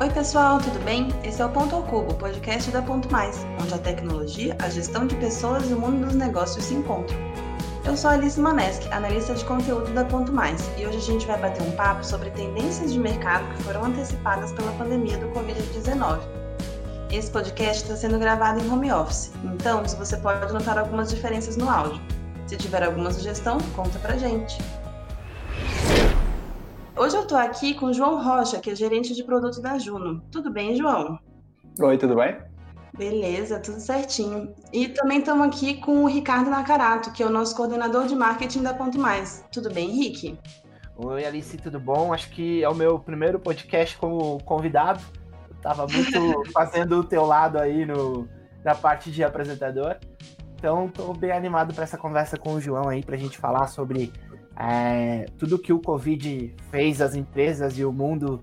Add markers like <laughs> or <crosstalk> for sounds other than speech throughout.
Oi, pessoal, tudo bem? Esse é o Ponto ao Cubo, podcast da Ponto Mais, onde a tecnologia, a gestão de pessoas e o mundo dos negócios se encontram. Eu sou Alice Maneschi, analista de conteúdo da Ponto Mais, e hoje a gente vai bater um papo sobre tendências de mercado que foram antecipadas pela pandemia do Covid-19. Esse podcast está sendo gravado em home office, então você pode notar algumas diferenças no áudio. Se tiver alguma sugestão, conta pra gente. Hoje eu estou aqui com o João Rocha, que é gerente de produto da Juno. Tudo bem, João? Oi, tudo bem? Beleza, tudo certinho. E também estamos aqui com o Ricardo Nakarato, que é o nosso coordenador de marketing da Ponto Mais. Tudo bem, Henrique? Oi, Alice, tudo bom? Acho que é o meu primeiro podcast como convidado. Eu tava muito <laughs> fazendo o teu lado aí no, na parte de apresentador. Então, estou bem animado para essa conversa com o João aí, para a gente falar sobre é, tudo que o Covid fez as empresas e o mundo,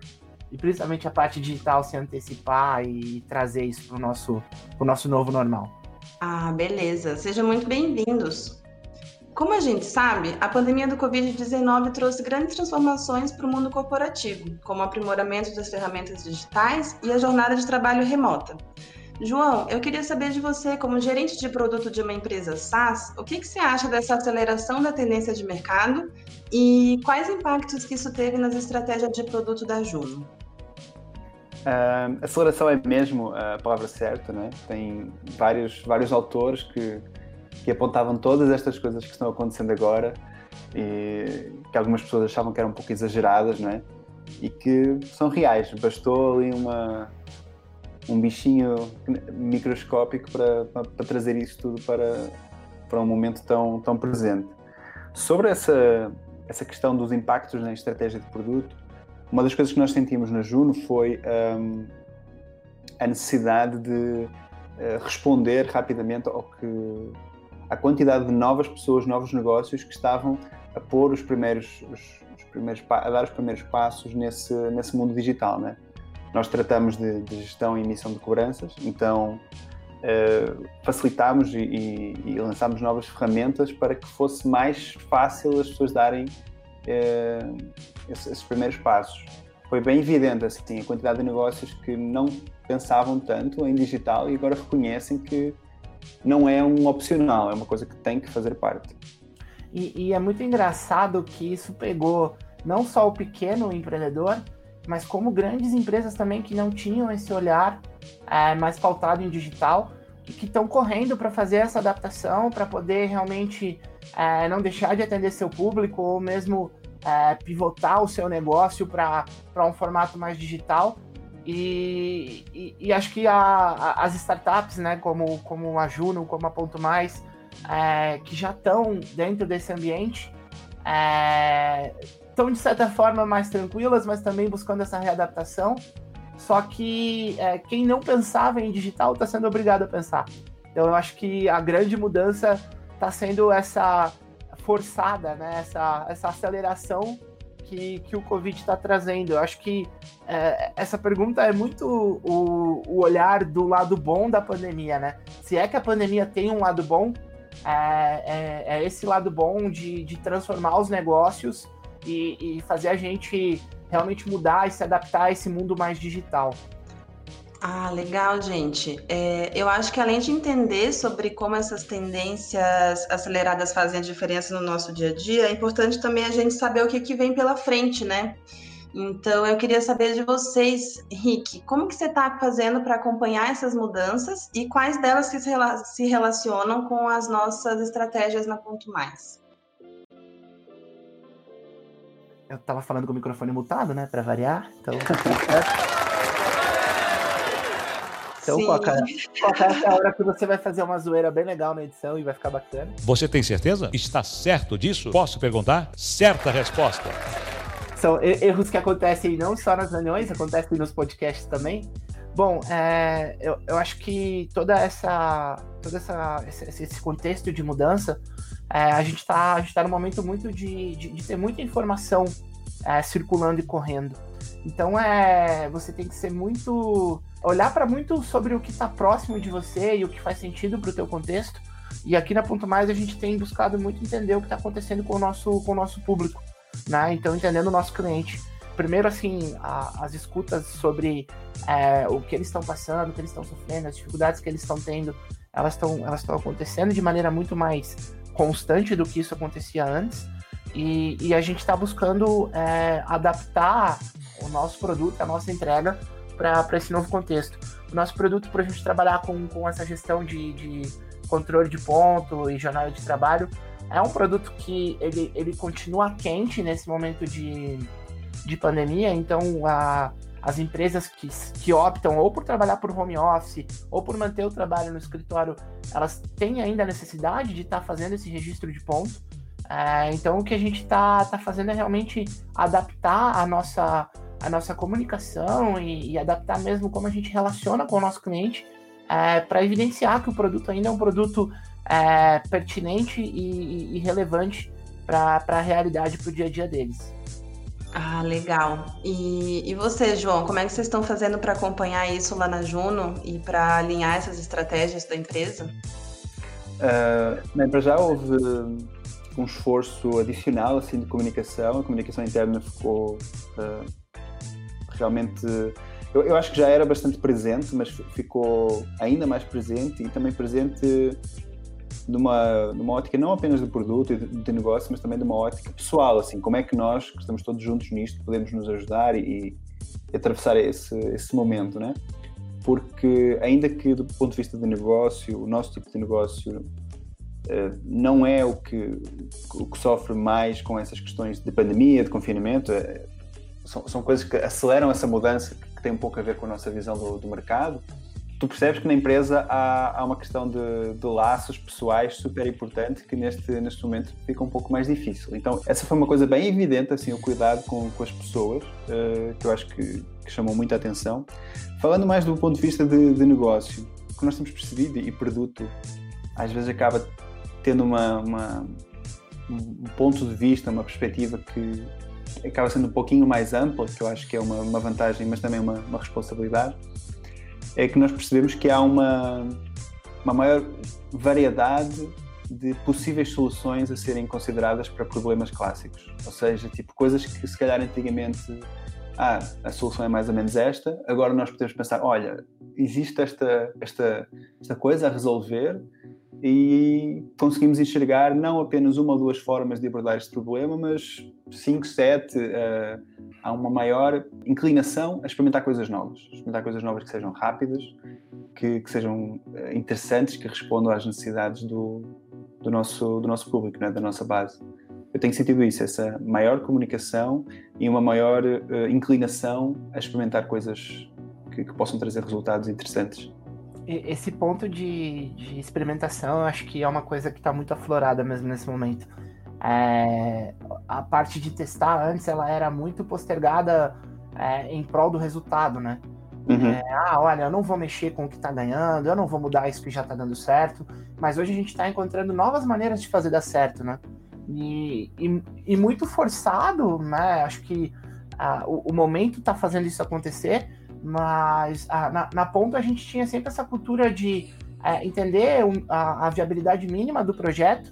e principalmente a parte digital, se antecipar e trazer isso para o nosso, nosso novo normal. Ah, beleza. Sejam muito bem-vindos. Como a gente sabe, a pandemia do Covid-19 trouxe grandes transformações para o mundo corporativo, como o aprimoramento das ferramentas digitais e a jornada de trabalho remota. João, eu queria saber de você, como gerente de produto de uma empresa SaaS, o que, que você acha dessa aceleração da tendência de mercado e quais impactos que isso teve nas estratégias de produto da Juno? Uh, aceleração é mesmo a palavra certa, né? Tem vários, vários autores que, que apontavam todas estas coisas que estão acontecendo agora e que algumas pessoas achavam que eram um pouco exageradas, né? E que são reais. Bastou ali uma, um bichinho microscópico para, para, para, trazer isso tudo para, para um momento tão, tão presente. Sobre essa, essa questão dos impactos na estratégia de produto, uma das coisas que nós sentimos na Juno foi um, a necessidade de uh, responder rapidamente ao que à quantidade de novas pessoas, novos negócios que estavam a pôr os primeiros, os, os primeiros a dar os primeiros passos nesse nesse mundo digital, né? Nós tratamos de, de gestão e emissão de cobranças, então uh, facilitámos e, e, e, lançámos novas ferramentas para que fosse mais fácil as pessoas darem uh, esses, esses, primeiros passos. Foi bem evidente assim, a quantidade de negócios que não pensavam tanto em digital e agora reconhecem que não é um opcional, é uma coisa que tem que fazer parte. E, e é muito engraçado que isso pegou não só o pequeno empreendedor, mas como grandes empresas também que não tinham esse olhar é, mais pautado em digital e que estão correndo para fazer essa adaptação, para poder realmente é, não deixar de atender seu público ou mesmo é, pivotar o seu negócio para um formato mais digital. E, e, e acho que a, a, as startups, né, como, como a Juno, como a Ponto Mais, é, que já estão dentro desse ambiente, estão de certa forma mais tranquilas, mas também buscando essa readaptação. Só que é, quem não pensava em digital está sendo obrigado a pensar. Então eu acho que a grande mudança está sendo essa forçada, né? essa, essa aceleração que, que o Covid está trazendo. Eu acho que é, essa pergunta é muito o, o olhar do lado bom da pandemia, né? Se é que a pandemia tem um lado bom, é, é, é esse lado bom de, de transformar os negócios e, e fazer a gente realmente mudar e se adaptar a esse mundo mais digital. Ah, legal, gente. É, eu acho que além de entender sobre como essas tendências aceleradas fazem a diferença no nosso dia a dia, é importante também a gente saber o que, que vem pela frente, né? Então, eu queria saber de vocês, Rick, como que você está fazendo para acompanhar essas mudanças e quais delas se, se relacionam com as nossas estratégias na Ponto Mais? Eu tava falando com o microfone mutado, né? Pra variar. Então. Então, qual é, qual é a hora que você vai fazer uma zoeira bem legal na edição e vai ficar bacana? Você tem certeza? Está certo disso? Posso perguntar? Certa resposta. São erros que acontecem não só nas reuniões, acontecem nos podcasts também. Bom, é, eu, eu acho que toda essa, todo essa, esse, esse contexto de mudança é, a gente está tá num momento muito de, de, de ter muita informação é, circulando e correndo. Então é, você tem que ser muito olhar para muito sobre o que está próximo de você e o que faz sentido para o teu contexto. E aqui na Ponto Mais a gente tem buscado muito entender o que está acontecendo com o nosso com o nosso público, né? Então entendendo o nosso cliente. primeiro, assim, a, as escutas sobre é, o que eles estão passando, o que eles estão sofrendo, as dificuldades que eles estão tendo, elas estão elas estão acontecendo de maneira muito mais constante do que isso acontecia antes. E, e a gente está buscando é, adaptar o nosso produto, a nossa entrega para esse novo contexto. O nosso produto, para a gente trabalhar com, com essa gestão de, de controle de ponto e jornada de trabalho, é um produto que ele, ele continua quente nesse momento de, de pandemia, então a, as empresas que, que optam ou por trabalhar por home office ou por manter o trabalho no escritório, elas têm ainda a necessidade de estar tá fazendo esse registro de ponto. É, então o que a gente está tá fazendo é realmente adaptar a nossa, a nossa comunicação e, e adaptar mesmo como a gente relaciona com o nosso cliente é, para evidenciar que o produto ainda é um produto é, pertinente e, e relevante para a realidade, para o dia a dia deles. Ah, legal. E, e você, João, como é que vocês estão fazendo para acompanhar isso lá na Juno e para alinhar essas estratégias da empresa? Uh, para já houve um esforço adicional assim, de comunicação. A comunicação interna ficou uh, realmente. Eu, eu, acho que já era bastante presente, mas ficou ainda mais presente e também presente numa, numa ótica não apenas do produto e de, negócio, mas também de uma ótica pessoal, assim, como é que nós, que estamos todos juntos nisto, podemos nos ajudar e, e atravessar esse, esse momento, né? Porque ainda que do ponto de vista de negócio, o nosso tipo de negócio uh, não é o que, o que sofre mais com essas questões de pandemia, de confinamento, é, são, são coisas que aceleram essa mudança que tem um pouco a ver com a nossa visão do, do mercado, tu percebes que na empresa há, há uma questão de, de, laços pessoais super importante que neste, neste momento fica um pouco mais difícil. Então, essa foi uma coisa bem evidente, assim, o cuidado com, com as pessoas, uh, que eu acho que, que, chamou muita atenção. Falando mais do ponto de vista de, de negócio, o que nós temos percebido e produto às vezes acaba tendo uma, uma, um ponto de vista, uma perspectiva que acaba sendo um pouquinho mais ampla, que eu acho que é uma, uma vantagem, mas também uma, uma responsabilidade é que nós percebemos que há uma, uma maior variedade de possíveis soluções a serem consideradas para problemas clássicos. Ou seja, tipo coisas que se calhar antigamente ah, a solução é mais ou menos esta, agora nós podemos pensar, olha, existe esta, esta, esta coisa a resolver e conseguimos enxergar não apenas uma ou duas formas de abordar este problema, mas cinco, sete, uh, há uma maior inclinação a experimentar coisas novas, experimentar coisas novas que sejam rápidas, que, que sejam uh, interessantes, que respondam às necessidades do, do, nosso, do nosso público, né? da nossa base. Eu tenho sentido isso, essa maior comunicação e uma maior uh, inclinação a experimentar coisas que, que possam trazer resultados interessantes esse ponto de, de, experimentação, eu acho que é uma coisa que está muito aflorada mesmo nesse momento. É, a parte de testar antes, ela era muito postergada é, em prol do resultado, né? Uhum. É, ah, olha, eu não vou mexer com o que está ganhando, eu não vou mudar isso que já está dando certo, mas hoje a gente está encontrando novas maneiras de fazer dar certo, né? E, e, e muito forçado, né? Acho que ah, o, o momento está fazendo isso acontecer, mas a, na, na, ponta a gente tinha sempre essa cultura de é, entender um, a, a, viabilidade mínima do projeto.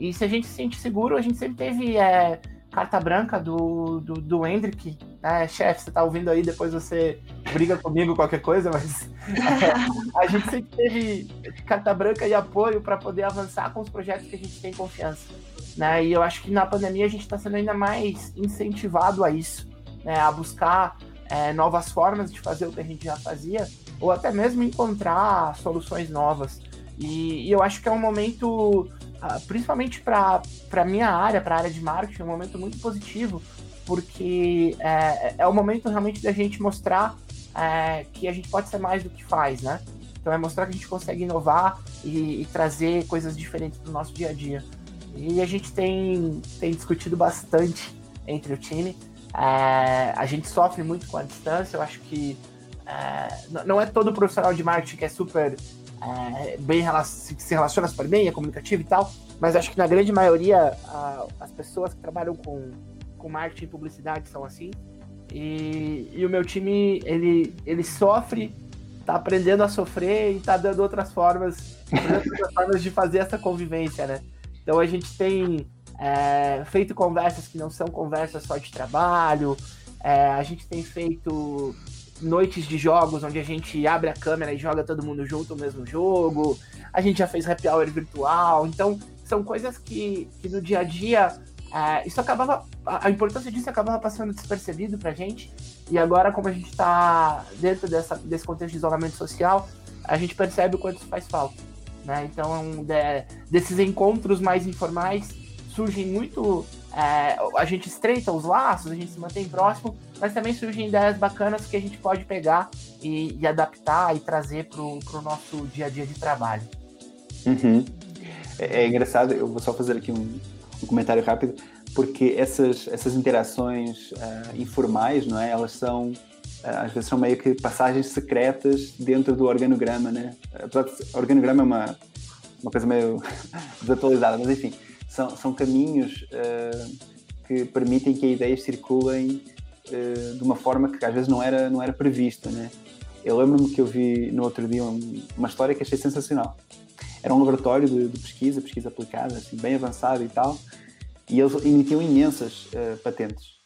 E se a gente se sente seguro, a gente sempre teve é, carta branca do, do, do Hendrick. Né? Chefe, você tá ouvindo aí, depois você briga comigo, qualquer coisa, mas é, <laughs> a gente sempre teve carta branca e apoio para poder avançar com os projetos que a gente tem confiança. Né? E eu acho que na pandemia a gente está sendo ainda mais incentivado a isso, né? a buscar é, novas formas de fazer o que a gente já fazia, ou até mesmo encontrar soluções novas. E, e eu acho que é um momento, principalmente para a minha área, para a área de marketing, um momento muito positivo, porque é, é o momento realmente da gente mostrar é, que a gente pode ser mais do que faz, né? Então é mostrar que a gente consegue inovar e, e trazer coisas diferentes para o nosso dia a dia. E a gente tem, tem discutido bastante entre o time é, a gente sofre muito com a distância, eu acho que é, não é todo profissional de marketing que é super é, bem se relaciona super bem, é comunicativo e tal, mas acho que na grande maioria a, as pessoas que trabalham com, com marketing e publicidade são assim. E, e o meu time, ele, ele sofre, tá aprendendo a sofrer e tá dando outras formas, outras <laughs> formas de fazer essa convivência, né? Então a gente tem é, feito conversas que não são conversas só de trabalho, É, a gente tem feito noites de jogos onde a gente abre a câmera e joga todo mundo junto o mesmo jogo. A gente já fez happy hour virtual. Então, são coisas que, que no dia a dia. É, isso acabava. A importância disso acabava passando despercebido pra gente. E agora, como a gente está dentro dessa, desse contexto de isolamento social, a gente percebe o quanto isso faz falta. Né? Então, de, desses encontros mais informais surgem muito. É, a gente estreita os laços, a gente se mantém próximo, mas também surgem ideias bacanas que a gente pode pegar e, e adaptar e trazer para o nosso dia a dia de trabalho. Uhum. É, é, engraçado, eu vou só fazer aqui um, um comentário rápido, porque essas, essas interações uh, informais, não é? Elas são às vezes são meio que passagens secretas dentro do organograma, né? Apesar de organograma é uma, uma coisa meio <laughs> desatualizada, mas enfim, são, são caminhos uh, que permitem que as ideias circulem uh, de uma forma que às vezes não era, não era prevista, né? Eu lembro-me que eu vi no outro dia um, uma história que achei sensacional. Era um laboratório de, de, pesquisa, pesquisa aplicada, assim, bem avançado e tal, e eles emitiam imensas uh, patentes,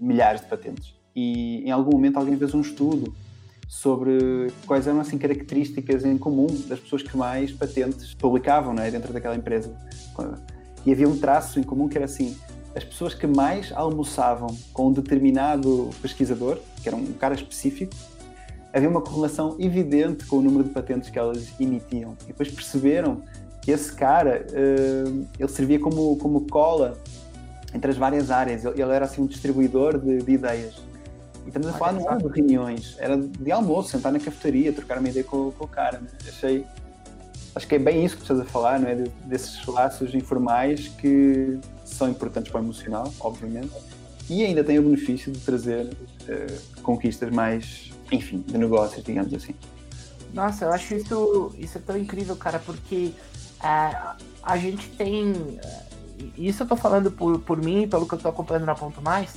milhares de patentes e em algum momento alguém fez um estudo sobre quais eram assim características em comum das pessoas que mais patentes publicavam né, dentro daquela empresa. E havia um traço em comum que era assim: as pessoas que mais almoçavam com um determinado pesquisador, que era um cara específico, havia uma correlação evidente com o número de patentes que elas emitiam. E depois perceberam que esse cara uh, ele servia como, como cola entre as várias áreas. Ele, era assim um distribuidor de, de ideias. E estamos a falar não era de reuniões, era de almoço, sentar na cafetaria, trocar uma ideia com, com o cara. Né? Achei. Acho que é bem isso que estás a falar, não é? De, desses laços informais que são importantes para o emocional, obviamente, e ainda têm o benefício de trazer uh, conquistas mais, enfim, de negócios, digamos assim. Nossa, eu acho isso, isso é tão incrível, cara, porque uh, a gente tem. Uh, isso eu tô falando por, por mim, pelo que eu tô acompanhando na Ponto Mais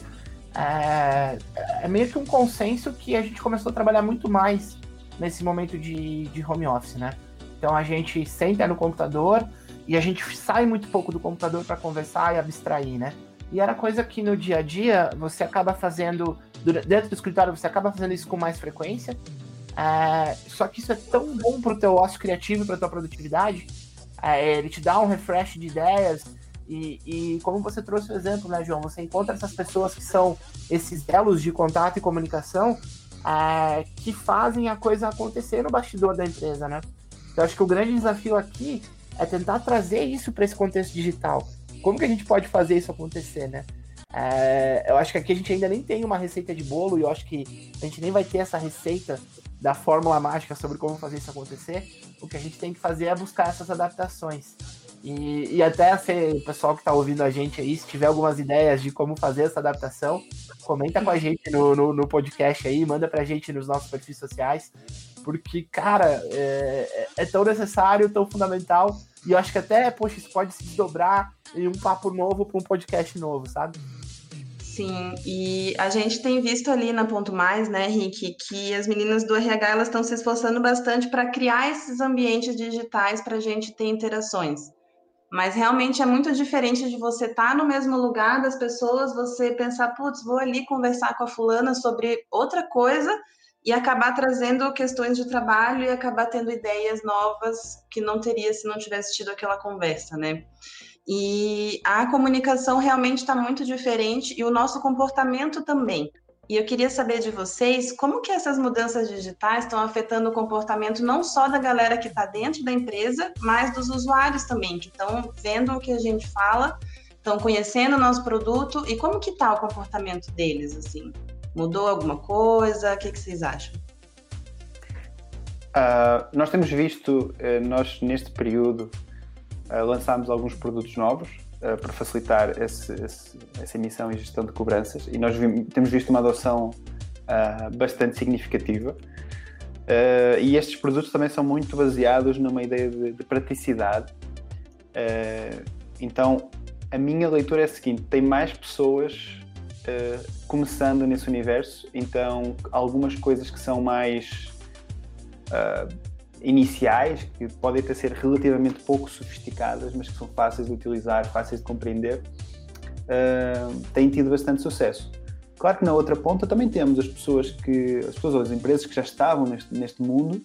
é, é meio que um consenso que a gente começou a trabalhar muito mais nesse momento de, de home office, né? Então a gente senta no computador e a gente sai muito pouco do computador para conversar e abstrair, né? E era coisa que no dia a dia você acaba fazendo, dentro do escritório você acaba fazendo isso com mais frequência. É, só que isso é tão bom para o teu ócio criativo, para tua produtividade. É, ele te dá um refresh de ideias, e, e, como você trouxe o exemplo, né, João? Você encontra essas pessoas que são esses elos de contato e comunicação é, que fazem a coisa acontecer no bastidor da empresa, né? Então, acho que o grande desafio aqui é tentar trazer isso para esse contexto digital. Como que a gente pode fazer isso acontecer, né? É, eu acho que aqui a gente ainda nem tem uma receita de bolo e eu acho que a gente nem vai ter essa receita da fórmula mágica sobre como fazer isso acontecer. O que a gente tem que fazer é buscar essas adaptações. E, e até o pessoal que está ouvindo a gente aí, se tiver algumas ideias de como fazer essa adaptação, comenta com a gente no, no, no podcast aí, manda pra gente nos nossos perfis sociais, porque, cara, é, é tão necessário, tão fundamental, e eu acho que até, poxa, isso pode se desdobrar em um papo novo para um podcast novo, sabe? Sim, e a gente tem visto ali na Ponto Mais, né, Rick, que as meninas do RH elas estão se esforçando bastante para criar esses ambientes digitais para a gente ter interações. Mas realmente é muito diferente de você estar tá no mesmo lugar das pessoas, você pensar, putz, vou ali conversar com a fulana sobre outra coisa e acabar trazendo questões de trabalho e acabar tendo ideias novas que não teria se não tivesse tido aquela conversa, né? E a comunicação realmente está muito diferente e o nosso comportamento também. E eu queria saber de vocês como que essas mudanças digitais estão afetando o comportamento não só da galera que está dentro da empresa, mas dos usuários também, que estão vendo o que a gente fala, estão conhecendo o nosso produto e como que está o comportamento deles, assim? Mudou alguma coisa? O que, que vocês acham? Uh, nós temos visto, uh, nós neste período uh, lançámos alguns produtos novos, uh, para facilitar esse, esse, essa emissão e gestão de cobranças e nós vimos, temos visto uma adoção bastante significativa. E estes produtos também são muito baseados numa ideia de, de praticidade. então, a minha leitura é a seguinte: tem mais pessoas começando nesse universo, então algumas coisas que são mais iniciais, que podem até ser relativamente pouco sofisticadas, mas que são fáceis de utilizar, fáceis de compreender, uh, têm tido bastante sucesso. Claro que na outra ponta também temos as pessoas que, as pessoas ou as empresas que já estavam neste, neste mundo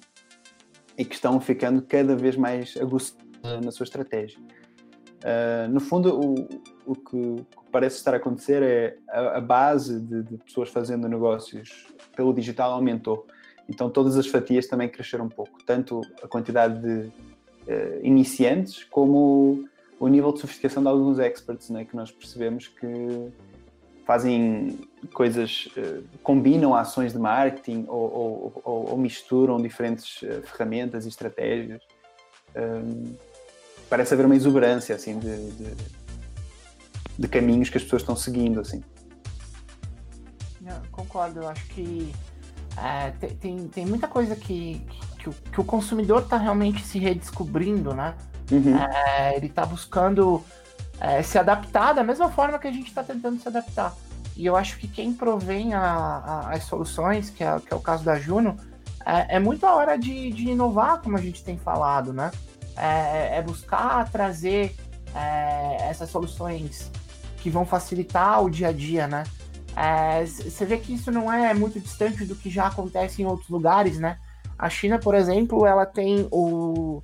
e que estão ficando cada vez mais aguçadas na sua estratégia. Uh, no fundo, o, o, que, parece estar a acontecer é a, a base de, de, pessoas fazendo negócios pelo digital aumentou. Então, todas as fatias também cresceram um pouco, tanto a quantidade de uh, iniciantes como o nível de sofisticação de alguns experts, né, que nós percebemos que fazem coisas, uh, combinam ações de marketing ou, ou, ou, ou misturam diferentes uh, ferramentas e estratégias. Um, parece haver uma exuberância assim de, de, de, caminhos que as pessoas estão seguindo assim. Não, concordo, eu acho que é, tem, tem muita coisa que, que, que, que o consumidor está realmente se redescobrindo, né? Uhum. É, ele está buscando é, se adaptar da mesma forma que a gente está tentando se adaptar. E eu acho que quem provém a, a, as soluções, que é, que é, o caso da Juno, é, é muito a hora de, de, inovar, como a gente tem falado, né? É, é buscar trazer é, essas soluções que vão facilitar o dia a dia, né? Você vê que isso não é muito distante do que já acontece em outros lugares, né? A China, por exemplo, ela tem o,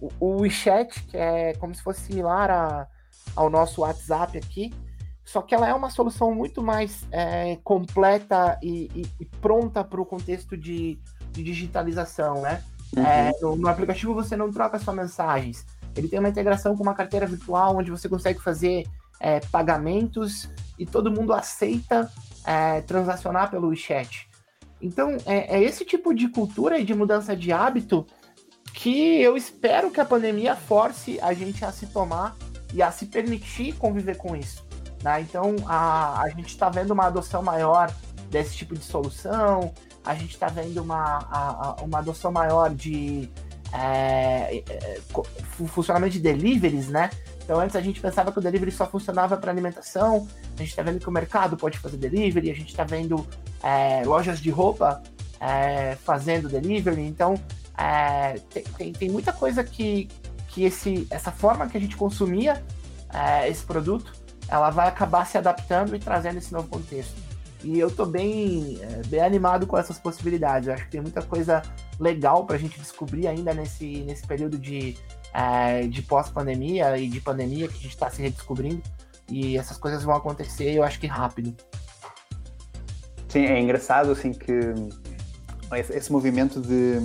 o, o WeChat, que é como se fosse similar a, ao nosso WhatsApp aqui, só que ela é uma solução muito mais é, completa e, e, e pronta para o contexto de, de, digitalização, né? Uhum. É, no, no, aplicativo você não troca só mensagens. Ele tem uma integração com uma carteira virtual onde você consegue fazer é, pagamentos e todo mundo aceita é, transacionar pelo WeChat. Então, é, é esse tipo de cultura e de mudança de hábito que eu espero que a pandemia force a gente a se tomar e a se permitir conviver com isso. Né? Então, a, a gente está vendo uma adoção maior desse tipo de solução, a gente está vendo uma, a, uma adoção maior de é, é, funcionamento de deliveries, né? Então, antes a gente pensava que o delivery só funcionava para alimentação, a gente está vendo que o mercado pode fazer delivery, a gente está vendo é, lojas de roupa é, fazendo delivery, então é, tem, tem, tem, muita coisa que, que esse, essa forma que a gente consumia é, esse produto, ela vai acabar se adaptando e trazendo esse novo contexto. E eu tô bem, é, bem animado com essas possibilidades. Eu acho que tem muita coisa legal para a gente descobrir ainda nesse, nesse período de, é, de pós-pandemia e de pandemia que a gente está se redescobrindo. E essas coisas vão acontecer, eu acho que rápido. Sim, é engraçado assim que esse movimento de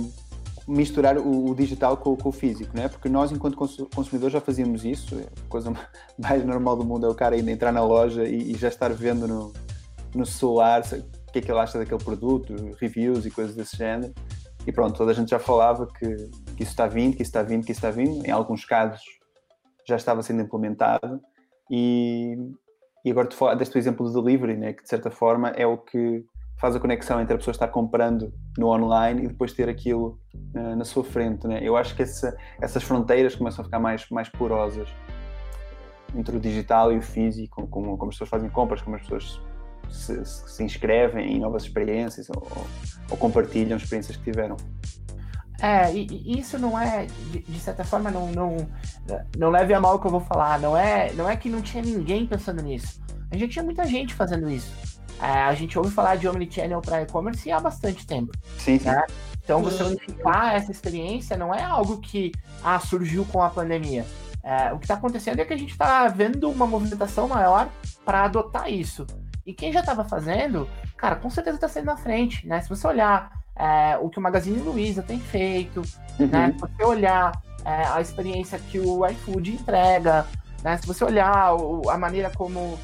misturar o, o digital com, com, o físico, né? Porque nós, enquanto consumidores, já fazíamos isso. A coisa <laughs> mais normal do mundo é o cara ainda entrar na loja e, e já estar vendo no, no celular o que é que ele acha daquele produto, reviews e coisas desse género. E pronto, toda a gente já falava que, que isso está vindo, que isso está vindo, que isso está vindo. Em alguns casos já estava sendo implementado. E, e agora deste o exemplo do delivery, né? que de certa forma é o que faz a conexão entre a pessoa estar comprando no online e depois ter aquilo uh, na sua frente. Né? Eu acho que essa, essas fronteiras começam a ficar mais, mais porosas entre o digital e o físico, como, como as pessoas fazem compras, como as pessoas se, se inscrevem em novas experiências ou, ou, compartilham experiências que tiveram. É, e, e isso não é, de, de, certa forma, não, não, não leve a mal o que eu vou falar. Não é, não é que não tinha ninguém pensando nisso. A gente tinha muita gente fazendo isso. É, a gente ouve falar de Omnichannel para e-commerce há bastante tempo. Sim, sim. Né? Então, você unificar essa experiência não é algo que ah, surgiu com a pandemia. É, o que está acontecendo é que a gente está vendo uma movimentação maior para adotar isso. E quem já estava fazendo, cara, com certeza está saindo na frente. Né? Se você olhar é, o que o Magazine Luiza tem feito, uhum. né? se você olhar é, a experiência que o iFood entrega, né? se você olhar o, a maneira como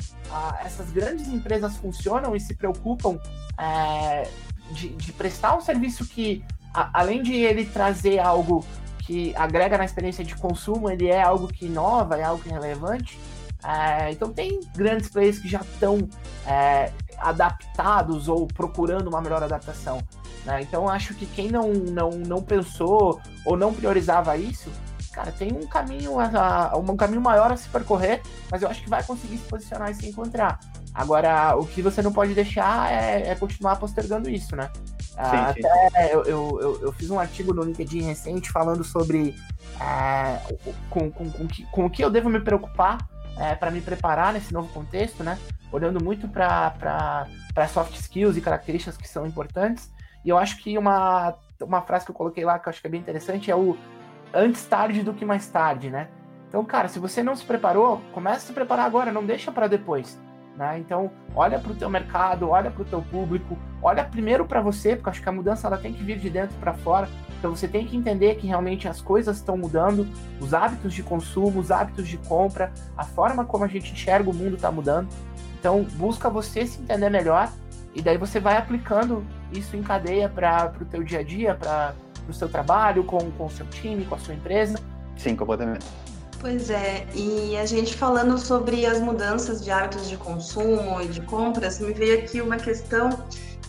essas grandes empresas funcionam e se preocupam é, de, de, prestar um serviço que, a, além de ele trazer algo que agrega na experiência de consumo, ele é algo que inova, é algo que é relevante. É, então tem grandes players que já estão é, adaptados ou procurando uma melhor adaptação. Né? Então acho que quem não, não, não pensou ou não priorizava isso cara, tem um caminho, a, um caminho maior a se percorrer, mas eu acho que vai conseguir se posicionar e se encontrar. Agora, o que você não pode deixar é, é continuar postergando isso, né? Ah, sim, sim. Até eu, eu, eu, fiz um artigo no LinkedIn recente falando sobre é, com, com, com, que, com o que eu devo me preocupar é, para me preparar nesse novo contexto, né? Olhando muito para soft skills e características que são importantes. E eu acho que uma, uma frase que eu coloquei lá que eu acho que é bem interessante é o antes tarde do que mais tarde, né? Então, cara, se você não se preparou, comece a se preparar agora, não deixa para depois. Né? Então, olha para o teu mercado, olha para o teu público, olha primeiro para você, porque acho que a mudança ela tem que vir de dentro para fora. Então, você tem que entender que realmente as coisas estão mudando, os hábitos de consumo, os hábitos de compra, a forma como a gente enxerga o mundo está mudando. Então, busca você se entender melhor e daí você vai aplicando isso em cadeia para o teu dia a dia, para o seu trabalho, com, com o seu time, com a sua empresa. Sim, completamente. Pois é, e a gente falando sobre as mudanças de hábitos de consumo e de compras, me veio aqui uma questão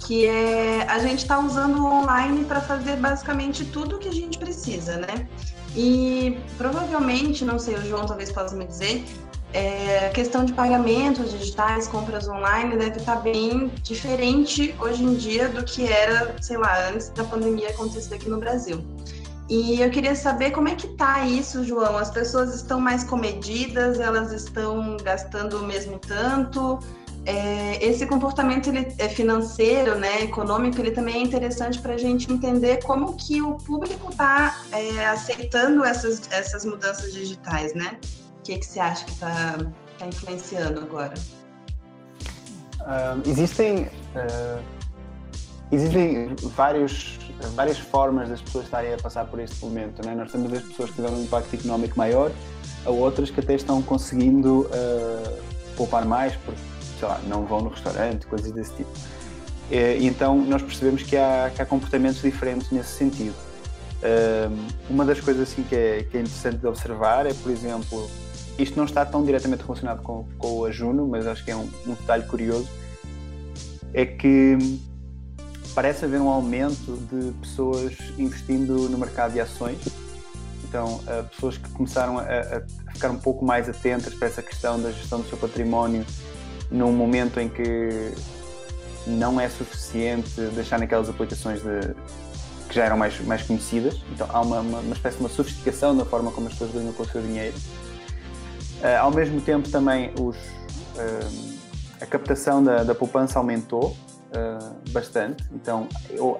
que é a gente está usando o online para fazer basicamente tudo o que a gente precisa, né? E provavelmente, não sei, o João talvez possa me dizer, é, questão de pagamentos digitais, compras online, deve estar tá bem diferente hoje em dia do que era, sei lá, antes da pandemia acontecer aqui no Brasil. E eu queria saber como é que tá isso, João. As pessoas estão mais comedidas, elas estão gastando o mesmo tanto. É, esse comportamento ele é financeiro, né, econômico, ele também é interessante para a gente entender como que o público está é, aceitando essas, essas mudanças digitais, né? O que, que você acha que está tá influenciando agora? Uh, existem uh, existem vários várias formas das pessoas estarem a passar por este momento. Né? Nós temos as pessoas que tiveram um impacto económico maior, a outras que até estão conseguindo uh, poupar mais, porque sei lá, não vão no restaurante, coisas desse tipo. E, então nós percebemos que há, que há comportamentos diferentes nesse sentido. Uma das coisas assim que é, que é interessante de observar é, por exemplo, isto não está tão diretamente relacionado com, com o ajuno, mas acho que é um, um detalhe curioso, é que parece haver um aumento de pessoas investindo no mercado de ações. Então, uh, pessoas que começaram a, a, ficar um pouco mais atentas para essa questão da gestão do seu património num momento em que não é suficiente deixar naquelas aplicações de, que já eram mais, mais conhecidas. Então, há uma, uma, uma espécie de uma sofisticação da forma como as pessoas lidam com o seu dinheiro. Uh, ao mesmo tempo, também os, uh, a captação da, da poupança aumentou uh, bastante. Então, eu,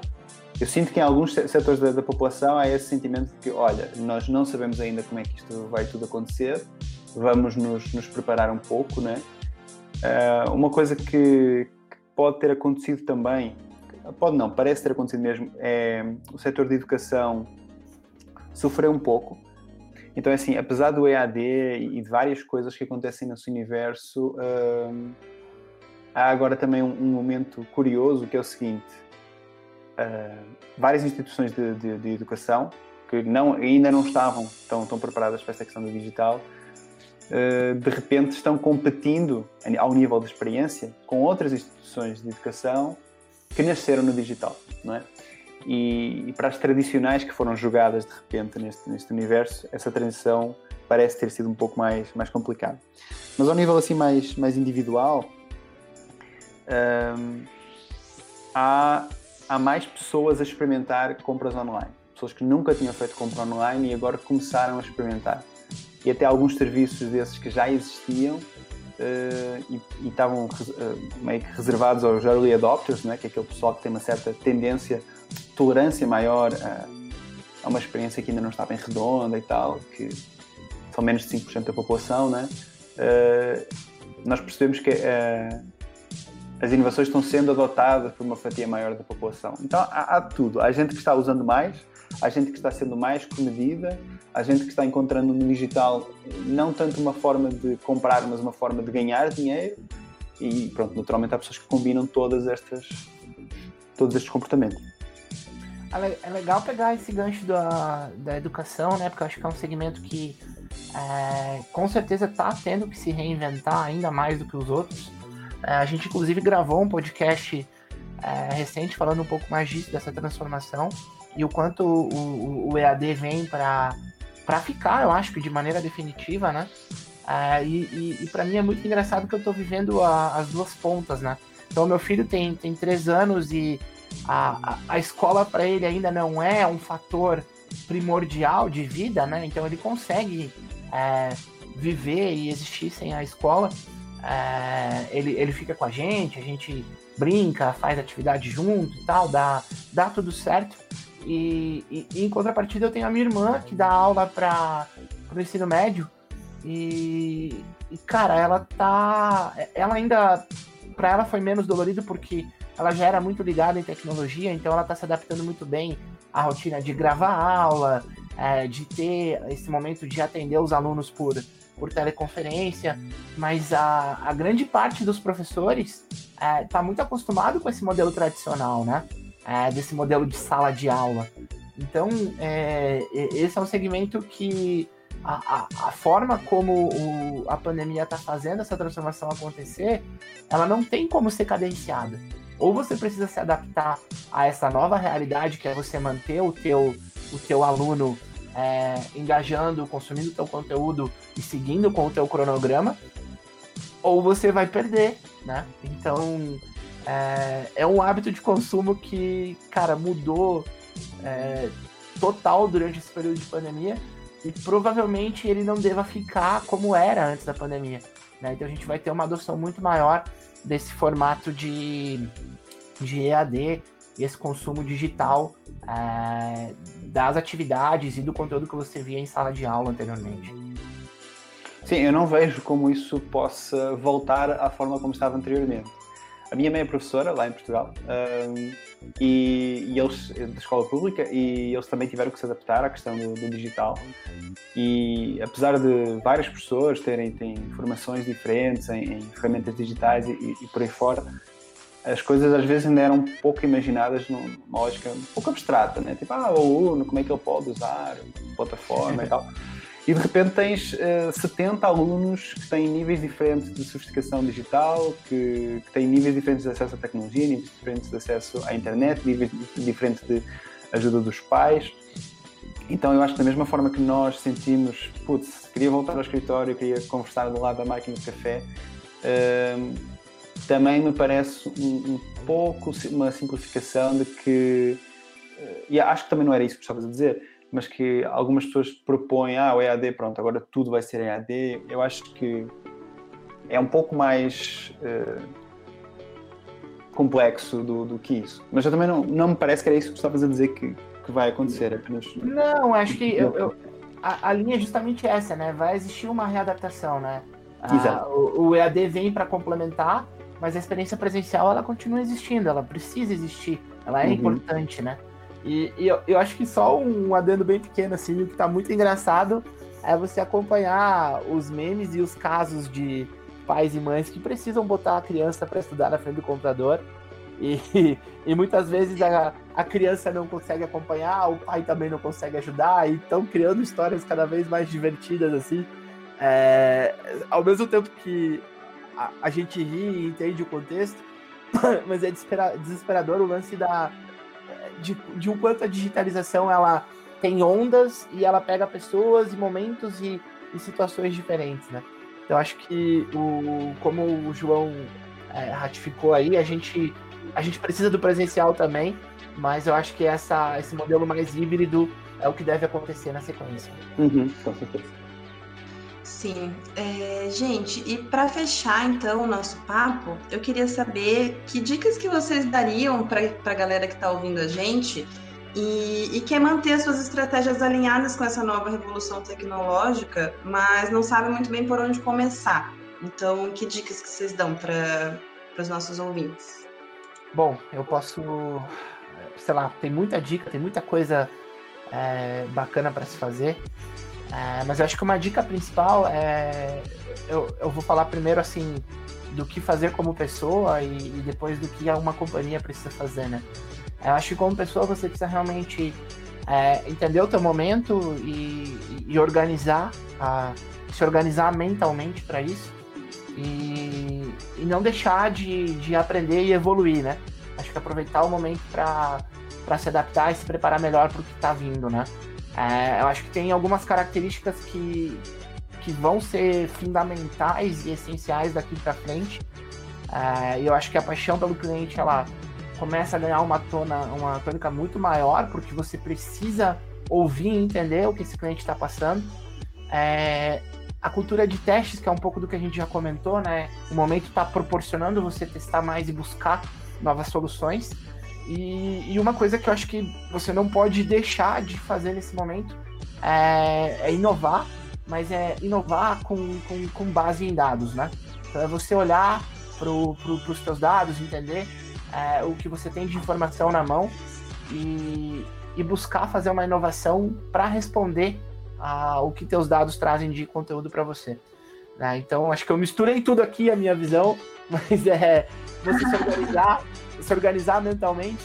eu sinto que em alguns setores da, da, população há esse sentimento de que, olha, nós não sabemos ainda como é que isto vai tudo acontecer, vamos nos, nos preparar um pouco, né? Uh, uma coisa que, que, pode ter acontecido também, pode não, parece ter acontecido mesmo, é o setor de educação sofreu um pouco. Então, é assim, apesar do EAD e de várias coisas que acontecem nesse universo, uh, há agora também um, um momento curioso que é o seguinte: uh, várias instituições de, de, de, educação que não, ainda não estavam tão, tão preparadas para esta questão do digital, de repente estão competindo ao nível de experiência com outras instituições de educação que nasceram no digital, não é? E, e, para as tradicionais que foram jogadas de repente neste, neste universo, essa transição parece ter sido um pouco mais, mais complicada. Mas ao nível assim mais, mais individual, um, há, há mais pessoas a experimentar compras online. Pessoas que nunca tinham feito compra online e agora começaram a experimentar. E até alguns serviços desses que já existiam uh, e, e, estavam uh, meio que reservados aos early adopters, né? que é aquele pessoal que tem uma certa tendência, tolerância maior a, a uma experiência que ainda não está bem redonda e tal, que são menos de 5% da população, né? Uh, nós percebemos que as inovações estão sendo adotadas por uma fatia maior da população. Então há, há tudo. Há gente que está usando mais, há gente que está sendo mais comedida, há gente que está encontrando no digital não tanto uma forma de comprar, mas uma forma de ganhar dinheiro. E pronto, naturalmente há pessoas que combinam todas estas, todos estes comportamentos. É legal pegar esse gancho da, da educação, né? Porque eu acho que é um segmento que é, com certeza está tendo que se reinventar ainda mais do que os outros. É, a gente, inclusive, gravou um podcast é, recente falando um pouco mais disso, dessa transformação e o quanto o, o, o EAD vem para ficar, eu acho que de maneira definitiva, né? É, e e, e para mim é muito engraçado que eu estou vivendo a, as duas pontas, né? Então, meu filho tem, tem três anos e a, a, a escola para ele ainda não é um fator primordial de vida, né? Então, ele consegue é, viver e existir sem a escola. É, ele, ele fica com a gente, a gente brinca, faz atividade junto e tal, dá, dá tudo certo. E, e, e em contrapartida eu tenho a minha irmã que dá aula para o ensino médio e, e, cara, ela tá. Ela ainda. Para ela foi menos dolorido porque ela já era muito ligada em tecnologia, então ela tá se adaptando muito bem à rotina de gravar aula, é, de ter esse momento de atender os alunos por, por teleconferência, mas a, a grande parte dos professores está é, muito acostumado com esse modelo tradicional, né? É, desse modelo de sala de aula. Então, é, esse é um segmento que a, a, a forma como o, a pandemia está fazendo essa transformação acontecer, ela não tem como ser cadenciada. Ou você precisa se adaptar a essa nova realidade, que é você manter o teu, o teu aluno é, engajando, consumindo o teu conteúdo e seguindo com o teu cronograma, ou você vai perder, né? Então, é, é um hábito de consumo que, cara, mudou é, total durante esse período de pandemia e provavelmente ele não deva ficar como era antes da pandemia. Né? Então a gente vai ter uma adoção muito maior desse formato de, de EAD e esse consumo digital é, das atividades e do conteúdo que você via em sala de aula anteriormente. Sim, eu não vejo como isso possa voltar à forma como estava anteriormente. A minha mãe é professora lá em Portugal um, e, e, eles, de escola pública, e eles também tiveram que se adaptar à questão do, do digital. E apesar de várias pessoas terem têm formações diferentes em, em ferramentas digitais e, e, por aí fora, as coisas às vezes ainda eram pouco imaginadas numa lógica um pouco abstrata, né? Tipo, ah, o aluno, como é que ele pode usar plataforma e tal. <laughs> E de repente tens uh, eh, 70 alunos que têm níveis diferentes de sofisticação digital, que, que, têm níveis diferentes de acesso à tecnologia, níveis diferentes de acesso à internet, níveis diferentes de ajuda dos pais. Então eu acho que da mesma forma que nós sentimos, putz, queria voltar ao escritório, queria conversar do lado da máquina de café, uh, também me parece um, um, pouco uma simplificação de que, uh, e acho que também não era isso que estavas a dizer, mas que algumas pessoas propõem, ah, o EAD, pronto, agora tudo vai ser EAD. Eu acho que é um pouco mais uh, complexo do, do, que isso. Mas eu também não, não me parece que era isso que estavas a dizer que, que vai acontecer. Apenas... Não, acho que eu, eu, a, a, linha é justamente essa, né? Vai existir uma readaptação, né? Exato. o, o EAD vem para complementar, mas a experiência presencial ela continua existindo, ela precisa existir, ela é uhum. importante, né? E, e eu, eu, acho que só um adendo bem pequeno, assim, o que tá muito engraçado é você acompanhar os memes e os casos de pais e mães que precisam botar a criança para estudar na frente do computador. E, <laughs> e muitas vezes a, a criança não consegue acompanhar, o pai também não consegue ajudar, e estão criando histórias cada vez mais divertidas, assim. É, ao mesmo tempo que a, a gente ri e entende o contexto, <laughs> mas é desesperador o lance da, de, de um quanto a digitalização ela tem ondas e ela pega pessoas e momentos e, e situações diferentes, né? Então acho que o, como o João é, ratificou aí, a gente, a gente precisa do presencial também, mas eu acho que essa, esse modelo mais híbrido é o que deve acontecer na sequência. Uhum, com certeza. Sim. É, gente, e para fechar então o nosso papo, eu queria saber que dicas que vocês dariam para a galera que está ouvindo a gente e, e, quer manter as suas estratégias alinhadas com essa nova revolução tecnológica, mas não sabe muito bem por onde começar. Então, que dicas que vocês dão para os nossos ouvintes? Bom, eu posso, sei lá, tem muita dica, tem muita coisa é, bacana para se fazer. É, mas eu acho que uma dica principal é. Eu, eu vou falar primeiro assim do que fazer como pessoa e, e depois do que uma companhia precisa fazer, né? Eu acho que como pessoa você precisa realmente é, entender o teu momento e, e organizar, a, se organizar mentalmente para isso e, e, não deixar de, de aprender e evoluir, né? Acho que aproveitar o momento para se adaptar e se preparar melhor para o que está vindo, né? É, eu acho que tem algumas características que, que vão ser fundamentais e essenciais daqui para frente. É, eu acho que a paixão pelo cliente ela começa a ganhar uma tona, uma tônica muito maior, porque você precisa ouvir e entender o que esse cliente está passando. É, a cultura de testes, que é um pouco do que a gente já comentou, né? O momento está proporcionando você testar mais e buscar novas soluções. E, e, uma coisa que eu acho que você não pode deixar de fazer nesse momento é, é inovar, mas é inovar com, com, com, base em dados, né? Então é você olhar para pro, os seus dados, entender é, o que você tem de informação na mão e, e buscar fazer uma inovação para responder a, o que teus dados trazem de conteúdo para você. Né? Então, acho que eu misturei tudo aqui, a minha visão, <laughs> mas é você se organizar, se organizar mentalmente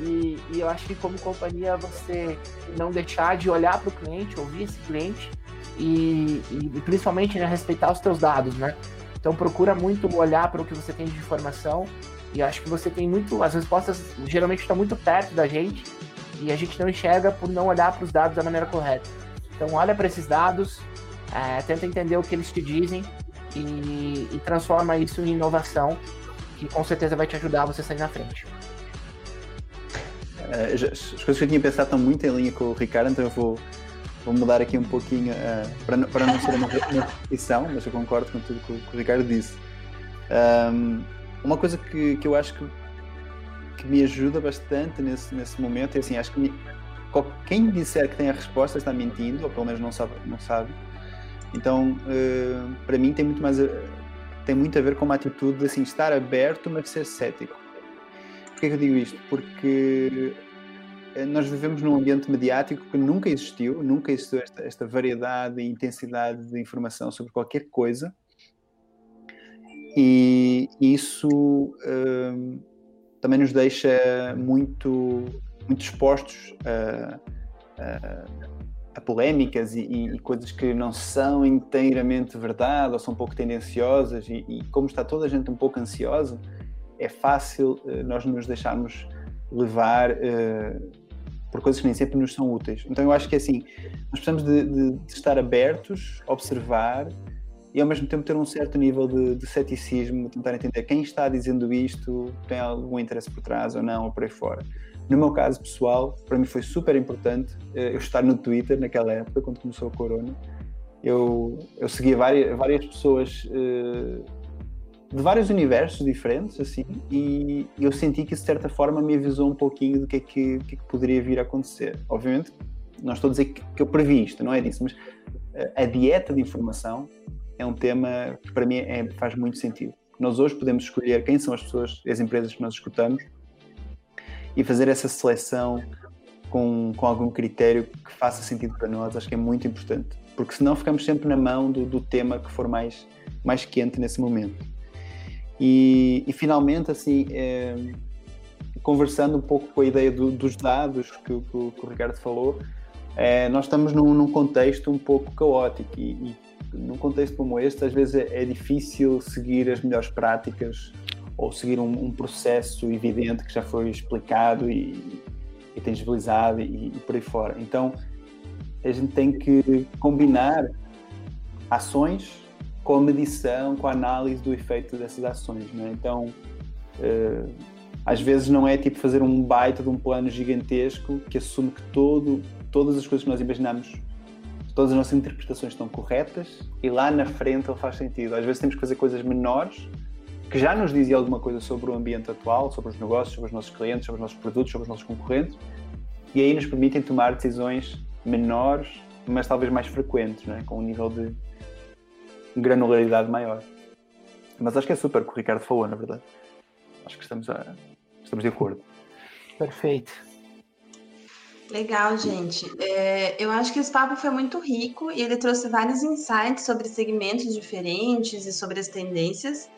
e, e, eu acho que como companhia você não deixar de olhar para o cliente, ouvir esse cliente e, e principalmente né, respeitar os teus dados, né? Então procura muito olhar para o que você tem de informação e acho que você tem muito, as respostas geralmente estão muito perto da gente e a gente não enxerga por não olhar para os dados da maneira correta. Então olha para esses dados, é, tenta entender o que eles te dizem e, e transforma isso em inovação, que com certeza vai te ajudar a você sair na frente. É, as coisas que eu tinha pensado estão muito em linha com o Ricardo, então eu vou, vou mudar aqui um pouquinho uh, para, para não ser uma, repetição, mas eu concordo com tudo que o, que o Ricardo disse. Um, uma coisa que, que eu acho que, que me ajuda bastante nesse, nesse momento é assim, acho que me, quem disser que tem a resposta está mentindo, ou pelo menos não sabe. Não sabe. Então, uh, para mim tem muito mais tem muito a ver com uma atitude de assim, estar aberto, mas ser cético. É que eu digo isto? Porque eh, nós vivemos num ambiente mediático que nunca existiu, nunca existiu esta, esta variedade e intensidade de informação sobre qualquer coisa. E isso uh, também nos deixa muito muito expostos a, a, a polémicas e, e, coisas que não são inteiramente verdade ou são um pouco tendenciosas e, e, como está toda a gente um pouco ansiosa, é fácil uh, nós nos deixarmos levar uh, por coisas que nem sempre nos são úteis. Então eu acho que é assim, nós precisamos de, de, de estar abertos, observar e ao mesmo tempo ter um certo nível de, de ceticismo, tentar entender quem está dizendo isto, tem algum interesse por trás ou não, ou por aí fora. No meu caso pessoal, para mim foi super importante eh, eu estar no Twitter naquela época, quando começou a Corona. Eu, eu seguia várias, várias pessoas uh, de vários universos diferentes, assim, e eu senti que, de certa forma, me avisou um pouquinho do que é que, que, é que poderia vir a acontecer. Obviamente, não estou a dizer que, que eu previ isto, não é disso, mas uh, a dieta de informação é um tema que, para mim, é, faz muito sentido. Nós hoje podemos escolher quem são as pessoas, as empresas que nós escutamos, e fazer essa seleção com, com algum critério que faça sentido para nós, acho que é muito importante. Porque senão ficamos sempre na mão do, do tema que for mais, mais quente nesse momento. E, e finalmente, assim, é, conversando um pouco com a ideia do, dos dados que, que, que, o Ricardo falou, é, nós estamos num, num, contexto um pouco caótico e, e num contexto como este, às vezes é, é difícil seguir as melhores práticas ou seguir um, um, processo evidente que já foi explicado e, e tangibilizado e, e por aí fora. Então, a gente tem que combinar ações com a medição, com a análise do efeito dessas ações. É? Então, uh, às vezes não é tipo fazer um baita de um plano gigantesco que assume que todo, todas as coisas que nós imaginamos, todas as nossas interpretações estão corretas e lá na frente ele faz sentido. Às vezes temos que fazer coisas menores que já nos dizia alguma coisa sobre o ambiente atual, sobre os negócios, sobre os nossos clientes, sobre os nossos produtos, sobre os nossos concorrentes, e aí nos permitem tomar decisões menores, mas talvez mais frequentes, né? com um nível de granularidade maior. Mas acho que é super o que o Ricardo falou, na verdade. Acho que estamos, a, estamos de acordo. Perfeito. Legal, gente. É, eu acho que esse papo foi muito rico e ele trouxe vários insights sobre segmentos diferentes e sobre as tendências.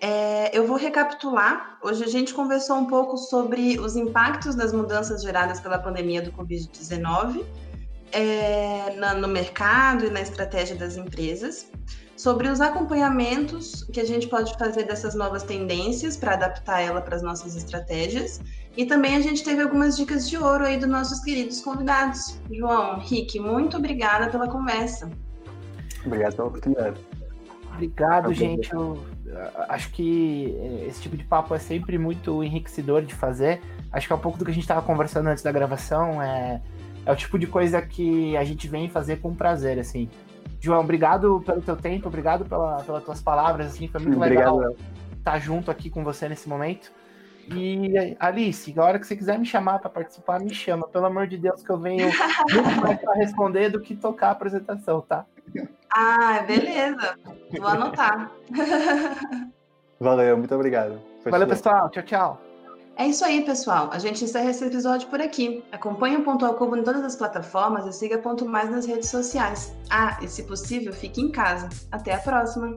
É, eu vou recapitular. Hoje a gente conversou um pouco sobre os impactos das mudanças geradas pela pandemia do Covid-19 é, no mercado e na estratégia das empresas, sobre os acompanhamentos que a gente pode fazer dessas novas tendências para adaptar ela para as nossas estratégias. E também a gente teve algumas dicas de ouro aí dos nossos queridos convidados. João, Rick, muito obrigada pela conversa. Obrigado pela oportunidade. Obrigado, gente. Eu acho que eh, esse tipo de papo é sempre muito enriquecedor de fazer. Acho que é um pouco do que a gente estava conversando antes da gravação. É, é o tipo de coisa que a gente vem fazer com prazer, assim. João, obrigado pelo teu tempo, obrigado pela, pelas tuas palavras, assim, foi muito Obrigado. legal estar junto aqui com você nesse momento. E Alice, a hora que você quiser me chamar para participar, me chama. Pelo amor de Deus, que eu venho <laughs> muito mais para responder do que tocar a apresentação, tá? Ah, beleza. Vou anotar. <laughs> Valeu, muito obrigado. Foi Valeu, excelente. pessoal. Tchau, tchau. É isso aí, pessoal. A gente encerra esse episódio por aqui. Acompanhe o Ponto ao Cubo em todas as plataformas e siga Ponto Mais nas redes sociais. Ah, e se possível, fique em casa. Até a próxima!